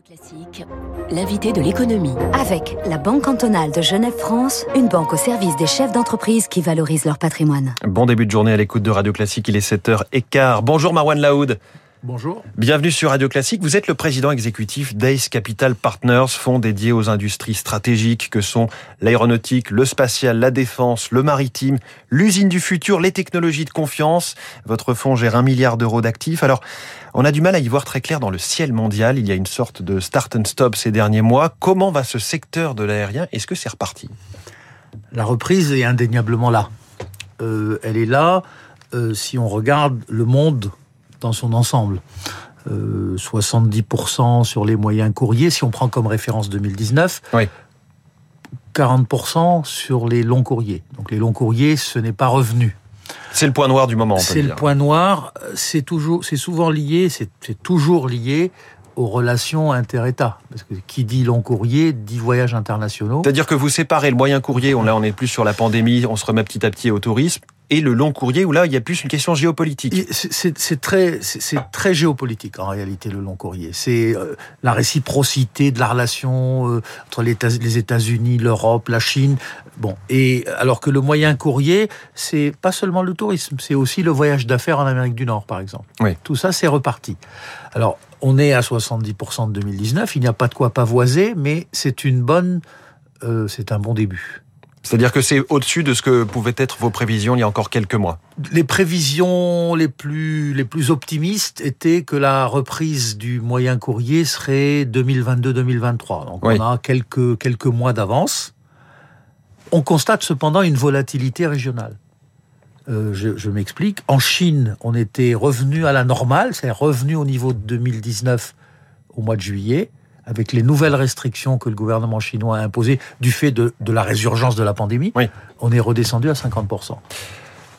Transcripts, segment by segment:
Classique, l'invité de l'économie. Avec la Banque cantonale de Genève-France, une banque au service des chefs d'entreprise qui valorisent leur patrimoine. Bon début de journée à l'écoute de Radio Classique, il est 7h15. Bonjour Marwan Laoud. Bonjour. Bienvenue sur Radio Classique. Vous êtes le président exécutif d'Ace Capital Partners, fonds dédié aux industries stratégiques que sont l'aéronautique, le spatial, la défense, le maritime, l'usine du futur, les technologies de confiance. Votre fonds gère un milliard d'euros d'actifs. Alors, on a du mal à y voir très clair dans le ciel mondial. Il y a une sorte de start and stop ces derniers mois. Comment va ce secteur de l'aérien? Est-ce que c'est reparti? La reprise est indéniablement là. Euh, elle est là euh, si on regarde le monde dans son ensemble. Euh, 70% sur les moyens courriers, si on prend comme référence 2019. Oui. 40% sur les longs courriers. Donc les longs courriers, ce n'est pas revenu. C'est le point noir du moment, C'est le point noir. C'est toujours, c'est souvent lié, c'est toujours lié aux relations inter-États. Parce que qui dit long courrier dit voyages internationaux. C'est-à-dire que vous séparez le moyen courrier, on, là on est plus sur la pandémie, on se remet petit à petit au tourisme, et le long courrier où là il y a plus une question géopolitique. C'est- très, géopolitique en réalité le long courrier. C'est euh, la réciprocité de la relation euh, entre les États- les États-Unis, l'Europe, la Chine. Bon, et alors que le moyen courrier, c'est pas seulement le tourisme, c'est aussi le voyage d'affaires en Amérique du Nord, par exemple. Oui. Tout ça, c'est reparti. Alors, on est à 70% de 2019. Il n'y a pas de quoi pavoiser, mais c'est une bonne, euh, c'est un bon début. C'est-à-dire que c'est au-dessus de ce que pouvaient être vos prévisions il y a encore quelques mois. Les prévisions les plus, les plus optimistes étaient que la reprise du moyen courrier serait 2022-2023. Donc Oui. on a quelques, quelques mois d'avance. On constate cependant une volatilité régionale. Euh, je je m'explique. En Chine, on était revenu à la normale, c'est revenu au niveau de 2019 au mois de juillet, avec les nouvelles restrictions que le gouvernement chinois a imposées du fait de, de la résurgence de la pandémie. Oui. On est redescendu à 50%.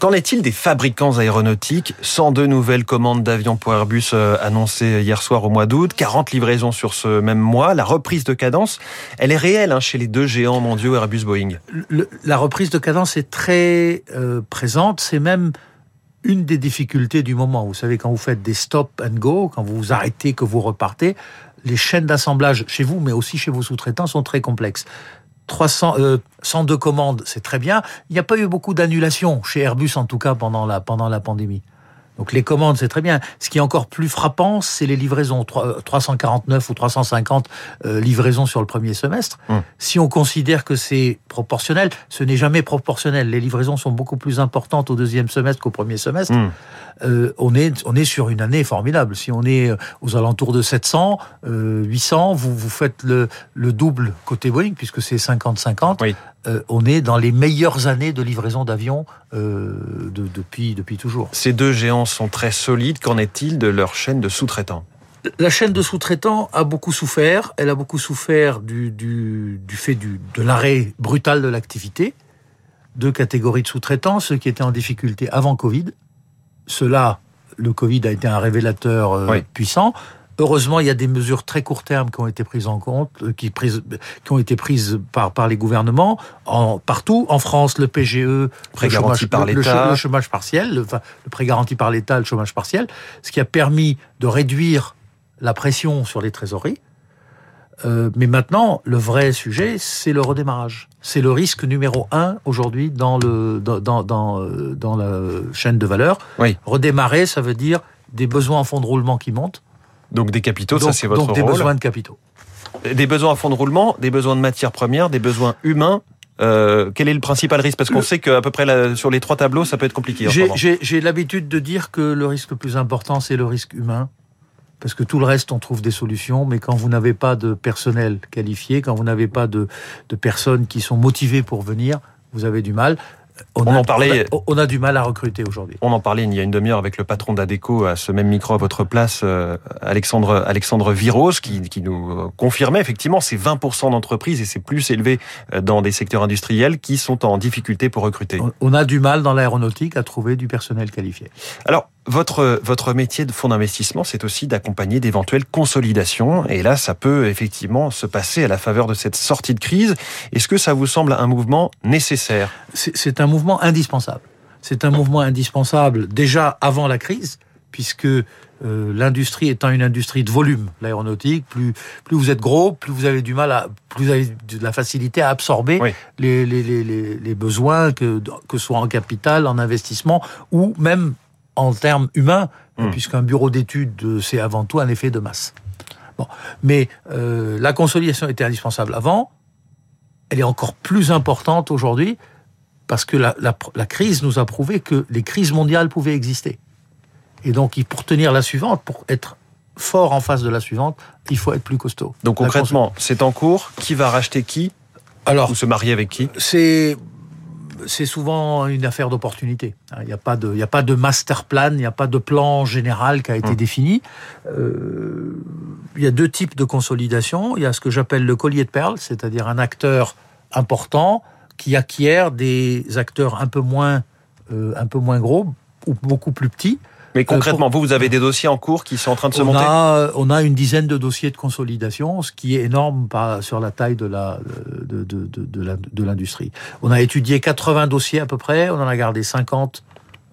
Qu'en est-il des fabricants aéronautiques 102 nouvelles commandes d'avions pour Airbus euh, annoncées hier soir au mois d'août, 40 livraisons sur ce même mois. La reprise de cadence, elle est réelle hein, chez les deux géants mondiaux Airbus-Boeing. la reprise de cadence est très euh, présente. C'est même une des difficultés du moment. Vous savez, quand vous faites des stop and go, quand vous vous arrêtez, que vous repartez, les chaînes d'assemblage chez vous, mais aussi chez vos sous-traitants, sont très complexes. 300, euh, 102 commandes, c'est très bien. Il n'y a pas eu beaucoup d'annulations chez Airbus, en tout cas, pendant la, pendant la pandémie. Donc les commandes, c'est très bien. Ce qui est encore plus frappant, c'est les livraisons. Trois- euh, 349 ou 350 euh, livraisons sur le premier semestre. Hum. Si on considère que c'est proportionnel, ce n'est jamais proportionnel. Les livraisons sont beaucoup plus importantes au deuxième semestre qu'au premier semestre. Hmm. Euh, on, est, on est sur une année formidable. Si on est aux alentours de 700, euh, 800, vous, vous faites le, le double côté Boeing, puisque c'est 50-50. Oui. Euh, on est dans les meilleures années de livraison d'avions de- depuis, depuis toujours. Ces deux géants sont très solides. Qu'en est-il de leur chaîne de sous-traitants? La chaîne de sous-traitants a beaucoup souffert. Elle a beaucoup souffert du, du, du fait du, de l'arrêt brutal de l'activité. Deux catégories de sous-traitants, ceux qui étaient en difficulté avant Covid. Ceux-là, le Covid a été un révélateur euh, Oui. puissant. Heureusement, il y a des mesures très court terme qui ont été prises en compte, euh, qui, prises, qui ont été prises par, par les gouvernements en, partout. En France, le PGE, Prêt le garanti chômage- par le l'État. le chômage partiel, le, enfin, le prêt garanti par l'État, le chômage partiel, ce qui a permis de réduire la pression sur les trésoreries. Euh, mais maintenant, le vrai sujet, c'est le redémarrage. C'est le risque numéro un aujourd'hui dans, le, dans, dans, dans, euh, dans la chaîne de valeur. Oui. Redémarrer, ça veut dire des besoins en fonds de roulement qui montent. Donc des capitaux, ça donc, c'est votre donc des rôle. besoins de capitaux. Des besoins en fonds de roulement, des besoins de matières premières, des besoins humains. Euh, quel est le principal risque? Parce qu'on Le- sait qu'à peu près sur les trois tableaux, ça peut être compliqué. j'ai l'habitude de dire que le risque le plus important, c'est le risque humain. Parce que tout le reste, on trouve des solutions, mais quand vous n'avez pas de personnel qualifié, quand vous n'avez pas de, de personnes qui sont motivées pour venir, vous avez du mal. On a, en parlait- On a, on a du mal à recruter aujourd'hui. On en parlait il y a une demi-heure avec le patron d'Adeco à ce même micro à votre place, euh, Alexandre, Alexandre Viros, qui, qui nous euh, confirmait effectivement ces 20% d'entreprises, et c'est plus élevé euh, dans des secteurs industriels, qui sont en difficulté pour recruter. On- On a du mal dans l'aéronautique à trouver du personnel qualifié. Alors, votre, votre métier de fonds d'investissement, c'est aussi d'accompagner d'éventuelles consolidations. Et là, ça peut effectivement se passer à la faveur de cette sortie de crise. Est-ce que ça vous semble un mouvement nécessaire? C'est un mouvement indispensable. C'est un mouvement indispensable déjà avant la crise, puisque euh, l'industrie étant une industrie de volume, l'aéronautique, plus plus vous êtes gros, plus vous avez du mal à, plus vous avez de la facilité à absorber les, les, les, les, besoins que que ce soit en capital, en investissement ou même en termes humains, hmm. puisqu'un bureau d'études c'est avant tout un effet de masse. Bon, mais euh, la consolidation était indispensable avant, elle est encore plus importante aujourd'hui parce que la, la, la crise nous a prouvé que les crises mondiales pouvaient exister. Et donc, pour tenir la suivante, pour être fort en face de la suivante, il faut être plus costaud. Donc concrètement, c'est en cours. Qui va racheter qui Alors, Ou se marier avec qui? C'est c'est souvent une affaire d'opportunité. Il n'y a pas de, il a pas de master plan, il n'y a pas de plan général qui a été hum. défini. Euh, il y a deux types de consolidation. Il y a ce que j'appelle le collier de perles, c'est-à-dire un acteur important qui acquiert des acteurs un peu moins, euh, un peu moins gros ou beaucoup plus petits mais euh, concrètement, vous, vous avez des dossiers en cours qui sont en train de se monter? On a une dizaine de dossiers de consolidation, ce qui est énorme sur la taille de la de, de, de, de l'industrie. On a étudié 80 dossiers à peu près, on en a gardé 50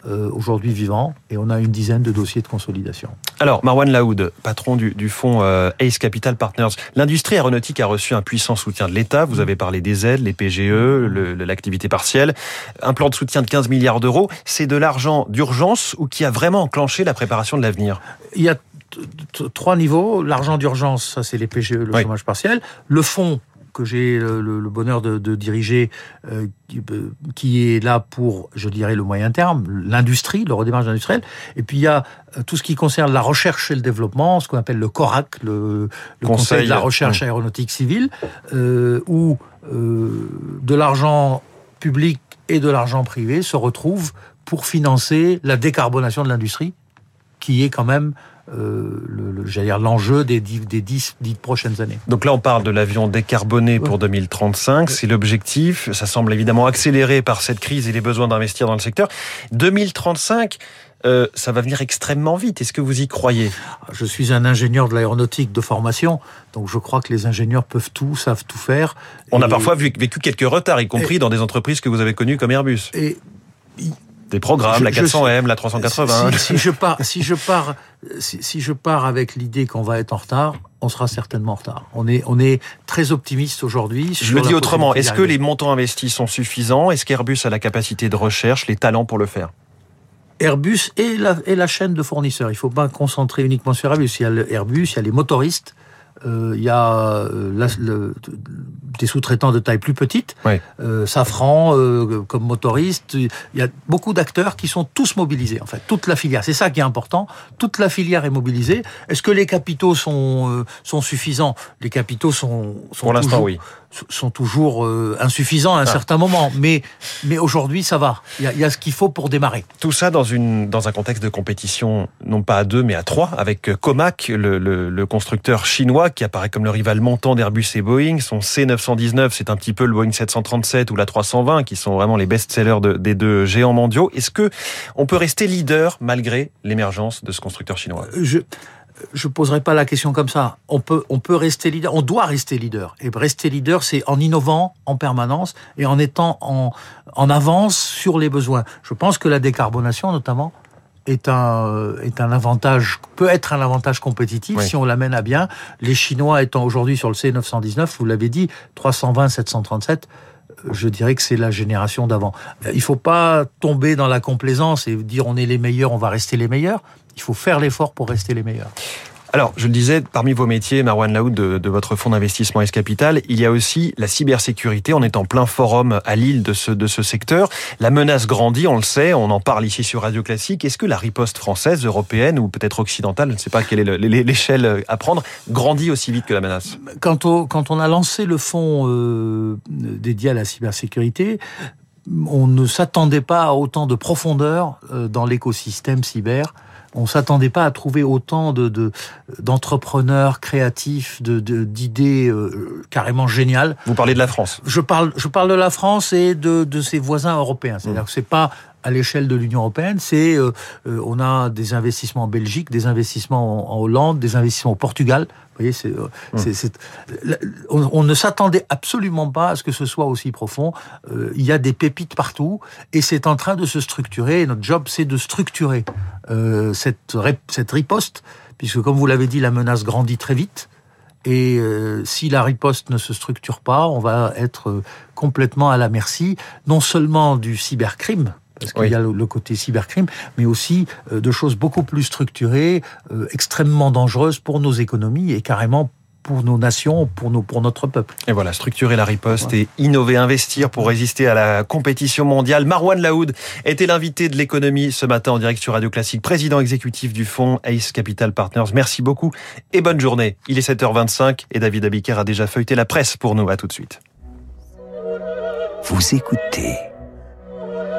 euh, aujourd'hui vivants et on a une dizaine de dossiers de consolidation. Alors, Marwan Laoud, patron du, du fonds euh, Ace Capital Partners, l'industrie aéronautique a reçu un puissant soutien de l'État. Vous avez parlé des aides, les PGE, l'activité partielle. Un plan de soutien de 15 milliards d'euros. C'est de l'argent d'urgence ou qui a vraiment enclenché la préparation de l'avenir? Il y a trois niveaux. L'argent d'urgence, ça c'est les PGE, le chômage partiel. Le fonds que j'ai le, bonheur de, diriger, euh, euh, qui, est là pour, je dirais, le moyen terme, l'industrie, le redémarrage industriel. Et puis il y a euh, tout ce qui concerne la recherche et le développement, ce qu'on appelle le CORAC, le, Conseil, de la recherche aéronautique civile, où de l'argent public et de l'argent privé se retrouvent pour financer la décarbonation de l'industrie, qui est quand même euh, le, l'enjeu des, des 10, prochaines années. Donc là, on parle de l'avion décarboné pour 2035. C'est l'objectif. Ça semble évidemment accéléré par cette crise et les besoins d'investir dans le secteur. 2035, euh, ça va venir extrêmement vite. Est-ce que vous y croyez? Je suis un ingénieur de l'aéronautique de formation, donc je crois que les ingénieurs peuvent tout, savent tout faire. On a parfois vécu quelques retards, y compris dans des entreprises que vous avez connues comme Airbus. Et des programmes, la 400M, la 380. Si, je pars, si je pars, si, je pars avec l'idée qu'on va être en retard, on sera certainement en retard. On est, on est très optimiste aujourd'hui. Je le dis autrement. Est-ce que les montants investis sont suffisants? Est-ce qu'Airbus a la capacité de recherche, les talents pour le faire? Airbus et la, et la chaîne de fournisseurs. Il ne faut pas concentrer uniquement sur Airbus. Il y a Airbus, il y a les motoristes, euh, il y a euh, le, des sous-traitants de taille plus petite, euh, Safran comme motoriste. Il y a beaucoup d'acteurs qui sont tous mobilisés, en fait, toute la filière. C'est ça qui est important. Toute la filière est mobilisée. Est-ce que les capitaux sont, sont suffisants? Les capitaux sont, sont Pour l'instant, oui sont toujours insuffisants à un ah. certain moment. Mais, mais aujourd'hui, ça va. Il y, a, il y a ce qu'il faut pour démarrer. Tout ça dans, une, dans un contexte de compétition, non pas à deux, mais à trois, avec Comac, le, le, le constructeur chinois qui apparaît comme le rival montant d'Airbus et Boeing. Son C919, c'est un petit peu le Boeing 737 ou la 320, qui sont vraiment les best-sellers des deux géants mondiaux. Est-ce que on peut rester leader malgré l'émergence de ce constructeur chinois? Je je poserai pas la question comme ça. On peut, rester leader, on doit rester leader. Et rester leader, c'est en innovant en permanence et en étant en avance sur les besoins. Je pense que la décarbonation, notamment, est un, euh, est un avantage, peut être un avantage compétitif si on l'amène à bien. Les Chinois étant aujourd'hui sur le C919, vous l'avez dit, 320, 737, euh, je dirais que c'est la génération d'avant. Euh, il faut pas tomber dans la complaisance et dire on est les meilleurs, on va rester les meilleurs. Il faut faire l'effort pour rester les meilleurs. Alors, je le disais, parmi vos métiers, Marwan Laoud, de, votre fonds d'investissement S-Capital, il y a aussi la cybersécurité. On est en plein forum à Lille de ce, de ce secteur. La menace grandit, on le sait, on en parle ici sur Radio Classique. Est-ce que la riposte française, européenne ou peut-être occidentale, je ne sais pas quelle est l'échelle à prendre, grandit aussi vite que la menace? Quand on, quand on a lancé le fonds euh, dédié à la cybersécurité, on ne s'attendait pas à autant de profondeur euh, dans l'écosystème cyber on s'attendait pas à trouver autant de d'entrepreneurs créatifs, de d'idées euh, carrément géniales. Vous parlez de la France. Je parle je parle de la France et de de ses voisins européens. C'est-à-dire mmh. que c'est pas à l'échelle de l'Union européenne, c'est euh, euh, on a des investissements en Belgique, des investissements en, Hollande, des investissements au Portugal. Vous voyez, c'est, mmh. on, on, ne s'attendait absolument pas à ce que ce soit aussi profond. il y a des pépites partout et c'est en train de se structurer. Et notre job, c'est de structurer euh, cette, cette riposte, puisque comme vous l'avez dit, la menace grandit très vite. Et euh, si la riposte ne se structure pas, on va être euh, complètement à la merci, non seulement du cybercrime, parce qu'il y a le côté cybercrime, mais aussi euh, de choses beaucoup plus structurées, extrêmement dangereuses pour nos économies et carrément pour nos nations, pour, nos, pour notre peuple. Et voilà, structurer la riposte et innover, investir pour résister à la compétition mondiale. Marwan Laoud était l'invité de l'économie ce matin en direct sur Radio Classique, président exécutif du fonds Ace Capital Partners. Merci beaucoup et bonne journée. Il est 7h25 et David Abiker a déjà feuilleté la presse pour nous. À tout de suite. Vous écoutez